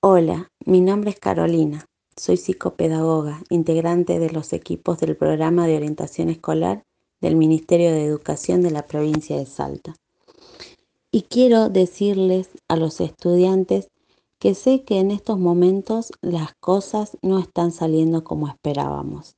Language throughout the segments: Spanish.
Hola, mi nombre es Carolina. Soy psicopedagoga, integrante de los equipos del programa de orientación escolar del Ministerio de Educación de la provincia de Salta. Y quiero decirles a los estudiantes que sé que en estos momentos las cosas no están saliendo como esperábamos.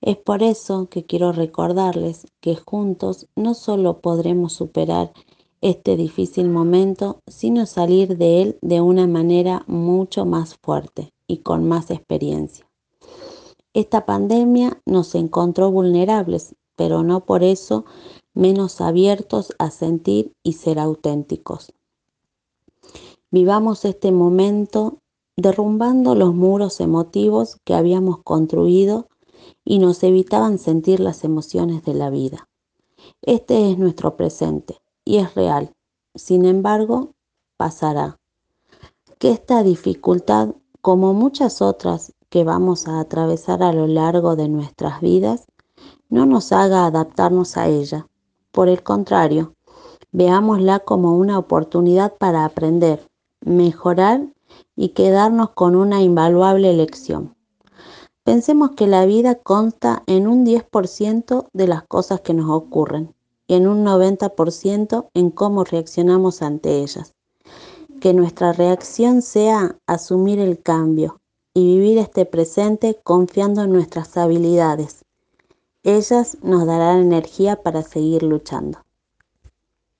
Es por eso que quiero recordarles que juntos no solo podremos superar este difícil momento, sino salir de él de una manera mucho más fuerte y con más experiencia. Esta pandemia nos encontró vulnerables, pero no por eso menos abiertos a sentir y ser auténticos. Vivamos este momento derrumbando los muros emotivos que habíamos construido y nos evitaban sentir las emociones de la vida. Este es nuestro presente y es real. Sin embargo, pasará. Que esta dificultad, como muchas otras que vamos a atravesar a lo largo de nuestras vidas, no nos haga adaptarnos a ella. Por el contrario, veámosla como una oportunidad para aprender, mejorar y quedarnos con una invaluable lección. Pensemos que la vida consta en un 10% de las cosas que nos ocurren y en un 90% en cómo reaccionamos ante ellas. Que nuestra reacción sea asumir el cambio y vivir este presente confiando en nuestras habilidades. Ellas nos darán energía para seguir luchando.